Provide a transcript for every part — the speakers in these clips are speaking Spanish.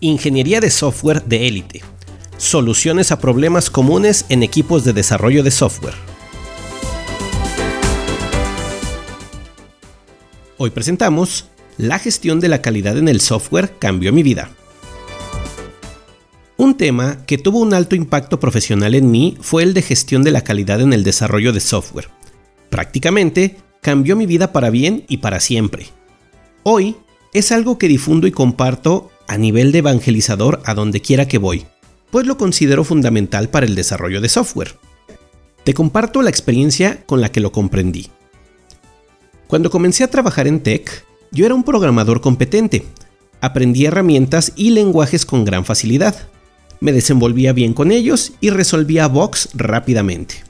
Ingeniería de software de élite. Soluciones a problemas comunes en equipos de desarrollo de software. Hoy presentamos La gestión de la calidad en el software cambió mi vida. Un tema que tuvo un alto impacto profesional en mí fue el de gestión de la calidad en el desarrollo de software. Prácticamente cambió mi vida para bien y para siempre. Hoy es algo que difundo y comparto a nivel de evangelizador a donde quiera que voy, pues lo considero fundamental para el desarrollo de software. Te comparto la experiencia con la que lo comprendí. Cuando comencé a trabajar en tech, yo era un programador competente. Aprendí herramientas y lenguajes con gran facilidad. Me desenvolvía bien con ellos y resolvía bugs rápidamente.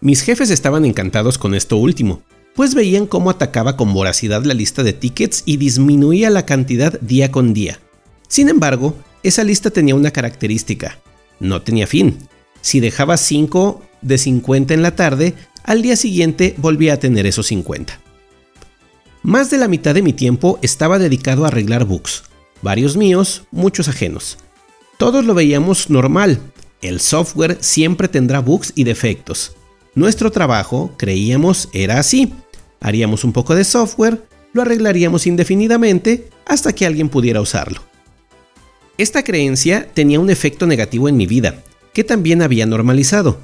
Mis jefes estaban encantados con esto último, pues veían cómo atacaba con voracidad la lista de tickets y disminuía la cantidad día con día. Sin embargo, esa lista tenía una característica, no tenía fin. Si dejaba 5 de 50 en la tarde, al día siguiente volvía a tener esos 50. Más de la mitad de mi tiempo estaba dedicado a arreglar bugs, varios míos, muchos ajenos. Todos lo veíamos normal, el software siempre tendrá bugs y defectos. Nuestro trabajo, creíamos, era así. Haríamos un poco de software, lo arreglaríamos indefinidamente hasta que alguien pudiera usarlo. Esta creencia tenía un efecto negativo en mi vida, que también había normalizado.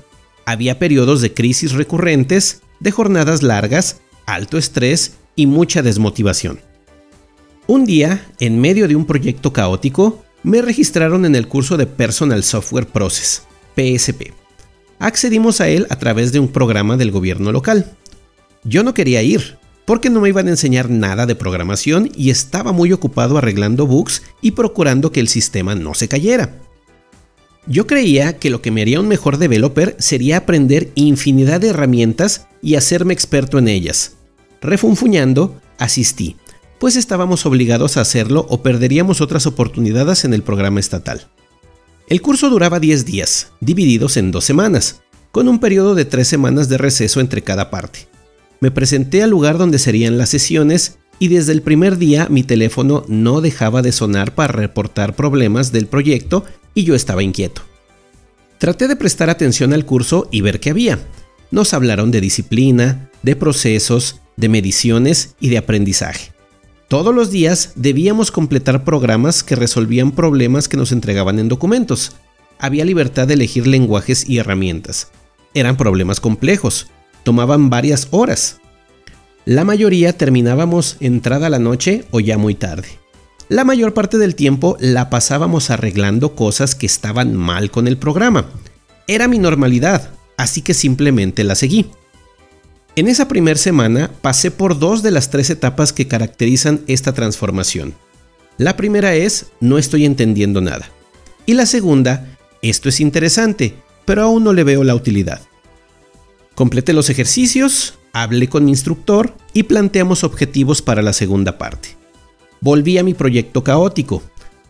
Había periodos de crisis recurrentes, de jornadas largas, alto estrés y mucha desmotivación. Un día, en medio de un proyecto caótico, me registraron en el curso de Personal Software Process, PSP. Accedimos a él a través de un programa del gobierno local. Yo no quería ir, porque no me iban a enseñar nada de programación y estaba muy ocupado arreglando bugs y procurando que el sistema no se cayera. Yo creía que lo que me haría un mejor developer sería aprender infinidad de herramientas y hacerme experto en ellas. Refunfuñando, asistí, pues estábamos obligados a hacerlo o perderíamos otras oportunidades en el programa estatal. El curso duraba 10 días, divididos en dos semanas, con un periodo de 3 semanas de receso entre cada parte. Me presenté al lugar donde serían las sesiones y desde el primer día mi teléfono no dejaba de sonar para reportar problemas del proyecto y yo estaba inquieto. Traté de prestar atención al curso y ver qué había. Nos hablaron de disciplina, de procesos, de mediciones y de aprendizaje. Todos los días debíamos completar programas que resolvían problemas que nos entregaban en documentos. Había libertad de elegir lenguajes y herramientas. Eran problemas complejos, tomaban varias horas. La mayoría terminábamos entrada la noche o ya muy tarde. La mayor parte del tiempo la pasábamos arreglando cosas que estaban mal con el programa. Era mi normalidad, así que simplemente la seguí. En esa primera semana pasé por dos de las tres etapas que caracterizan esta transformación. La primera es, no estoy entendiendo nada. Y la segunda, esto es interesante, pero aún no le veo la utilidad. Completé los ejercicios, hablé con mi instructor y planteamos objetivos para la segunda parte. Volví a mi proyecto caótico.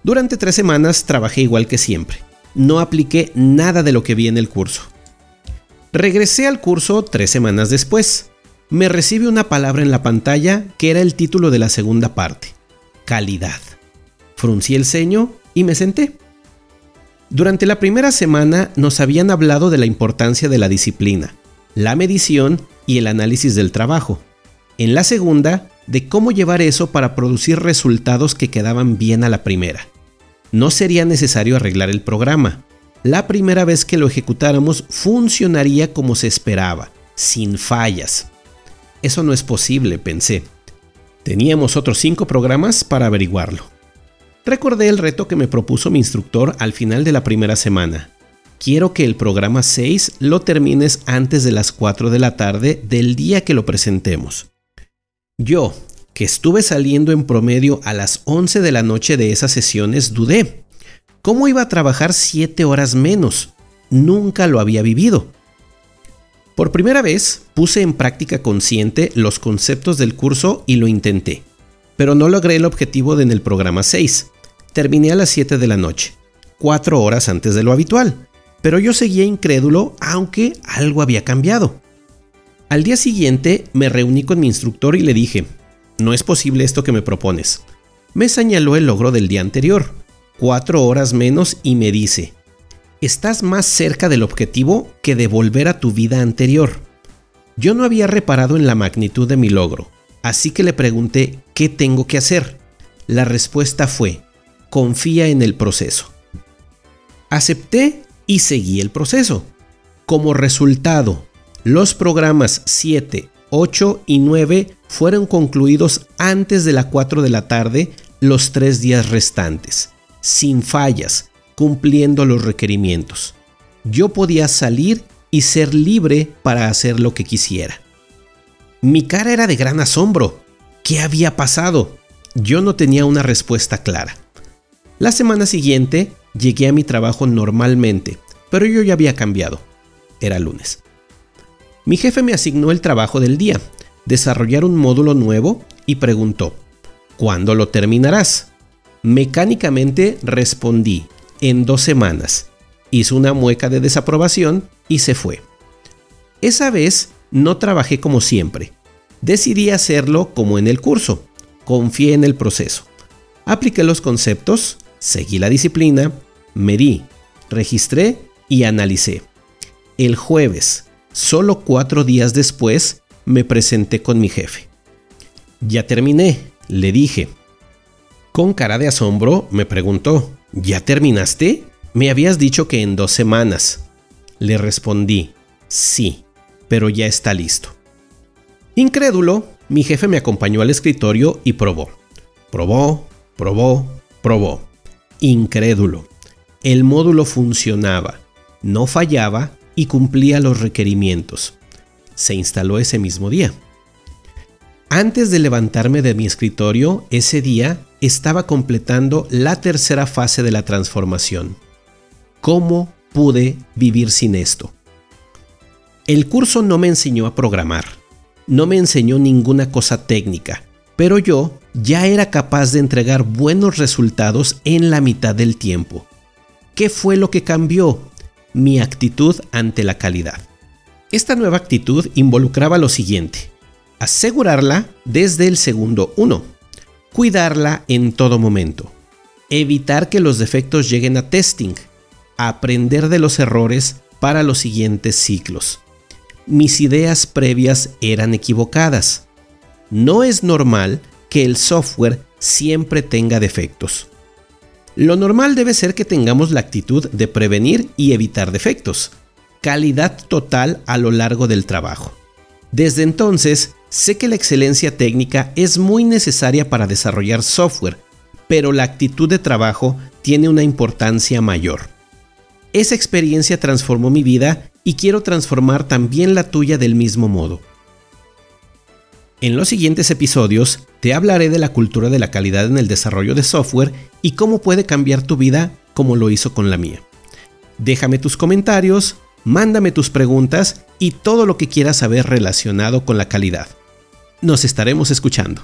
Durante tres semanas trabajé igual que siempre. No apliqué nada de lo que vi en el curso. Regresé al curso tres semanas después. Me recibe una palabra en la pantalla que era el título de la segunda parte. Calidad. Fruncí el ceño y me senté. Durante la primera semana nos habían hablado de la importancia de la disciplina la medición y el análisis del trabajo. En la segunda, de cómo llevar eso para producir resultados que quedaban bien a la primera. No sería necesario arreglar el programa. La primera vez que lo ejecutáramos funcionaría como se esperaba, sin fallas. Eso no es posible, pensé. Teníamos otros cinco programas para averiguarlo. Recordé el reto que me propuso mi instructor al final de la primera semana quiero que el programa 6 lo termines antes de las 4 de la tarde del día que lo presentemos. Yo, que estuve saliendo en promedio a las 11 de la noche de esas sesiones, dudé. ¿Cómo iba a trabajar 7 horas menos? Nunca lo había vivido. Por primera vez puse en práctica consciente los conceptos del curso y lo intenté, pero no logré el objetivo de en el programa 6. Terminé a las 7 de la noche, 4 horas antes de lo habitual pero yo seguía incrédulo aunque algo había cambiado. Al día siguiente me reuní con mi instructor y le dije, no es posible esto que me propones. Me señaló el logro del día anterior. cuatro horas menos y me dice, estás más cerca del objetivo que de volver a tu vida anterior. Yo no había reparado en la magnitud de mi logro, así que le pregunté qué tengo que hacer. La respuesta fue, confía en el proceso. Acepté y seguí el proceso. Como resultado, los programas 7, 8 y 9 fueron concluidos antes de las 4 de la tarde los tres días restantes, sin fallas, cumpliendo los requerimientos. Yo podía salir y ser libre para hacer lo que quisiera. Mi cara era de gran asombro. ¿Qué había pasado? Yo no tenía una respuesta clara. La semana siguiente llegué a mi trabajo normalmente, pero yo ya había cambiado. Era lunes. Mi jefe me asignó el trabajo del día, desarrollar un módulo nuevo y preguntó, ¿cuándo lo terminarás? Mecánicamente respondí, en dos semanas. Hizo una mueca de desaprobación y se fue. Esa vez no trabajé como siempre. Decidí hacerlo como en el curso. Confié en el proceso. Apliqué los conceptos, seguí la disciplina, medí, registré y analicé. El jueves, solo cuatro días después, me presenté con mi jefe. Ya terminé, le dije. Con cara de asombro me preguntó, ¿ya terminaste? Me habías dicho que en dos semanas. Le respondí, sí, pero ya está listo. Incrédulo, mi jefe me acompañó al escritorio y probó. Probó, probó, probó. Incrédulo. El módulo funcionaba, no fallaba y cumplía los requerimientos. Se instaló ese mismo día. Antes de levantarme de mi escritorio, ese día estaba completando la tercera fase de la transformación. ¿Cómo pude vivir sin esto? El curso no me enseñó a programar, no me enseñó ninguna cosa técnica, pero yo ya era capaz de entregar buenos resultados en la mitad del tiempo. ¿Qué fue lo que cambió? Mi actitud ante la calidad. Esta nueva actitud involucraba lo siguiente. Asegurarla desde el segundo 1. Cuidarla en todo momento. Evitar que los defectos lleguen a testing. Aprender de los errores para los siguientes ciclos. Mis ideas previas eran equivocadas. No es normal que el software siempre tenga defectos. Lo normal debe ser que tengamos la actitud de prevenir y evitar defectos. Calidad total a lo largo del trabajo. Desde entonces, sé que la excelencia técnica es muy necesaria para desarrollar software, pero la actitud de trabajo tiene una importancia mayor. Esa experiencia transformó mi vida y quiero transformar también la tuya del mismo modo. En los siguientes episodios te hablaré de la cultura de la calidad en el desarrollo de software y cómo puede cambiar tu vida como lo hizo con la mía. Déjame tus comentarios, mándame tus preguntas y todo lo que quieras saber relacionado con la calidad. Nos estaremos escuchando.